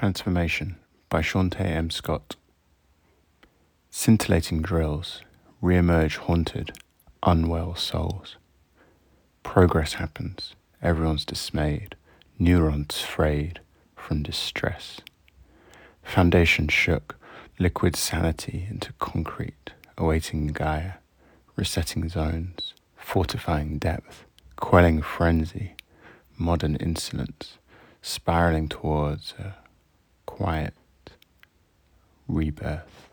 Transformation by Shawntaye M. Scott. Scintillating drills re-emerge haunted, unwell souls. Progress happens, everyone's dismayed, neurons frayed from distress. Foundation shook, liquid sanity into concrete, awaiting Gaia, resetting zones, fortifying depth, quelling frenzy, modern insolence, spiraling towards a quiet rebirth.